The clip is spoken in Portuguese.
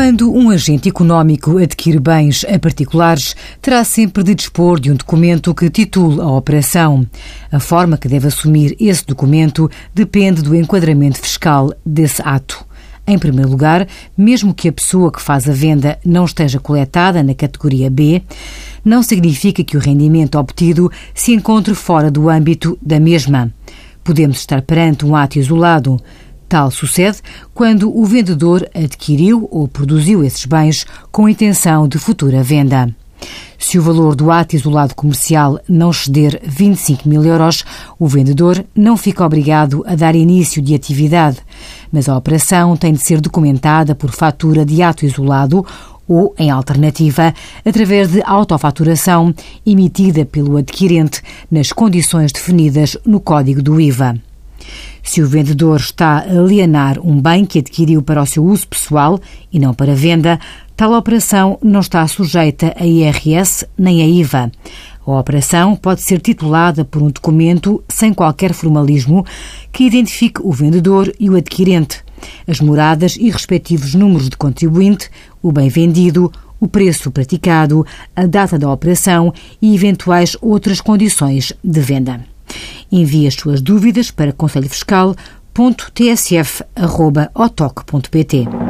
Quando um agente económico adquire bens a particulares, terá sempre de dispor de um documento que titule a operação. A forma que deve assumir esse documento depende do enquadramento fiscal desse ato. Em primeiro lugar, mesmo que a pessoa que faz a venda não esteja coletada na categoria B, não significa que o rendimento obtido se encontre fora do âmbito da mesma. Podemos estar perante um ato isolado. Tal sucede quando o vendedor adquiriu ou produziu esses bens com intenção de futura venda. Se o valor do ato isolado comercial não exceder 25 mil euros, o vendedor não fica obrigado a dar início de atividade, mas a operação tem de ser documentada por fatura de ato isolado ou, em alternativa, através de autofaturação emitida pelo adquirente nas condições definidas no Código do IVA. Se o vendedor está a alienar um bem que adquiriu para o seu uso pessoal e não para venda, tal operação não está sujeita a IRS nem a IVA. A operação pode ser titulada por um documento sem qualquer formalismo que identifique o vendedor e o adquirente, as moradas e respectivos números de contribuinte, o bem vendido, o preço praticado, a data da operação e eventuais outras condições de venda. Envie as suas dúvidas para conselhofiscal.tsf.otoc.pt.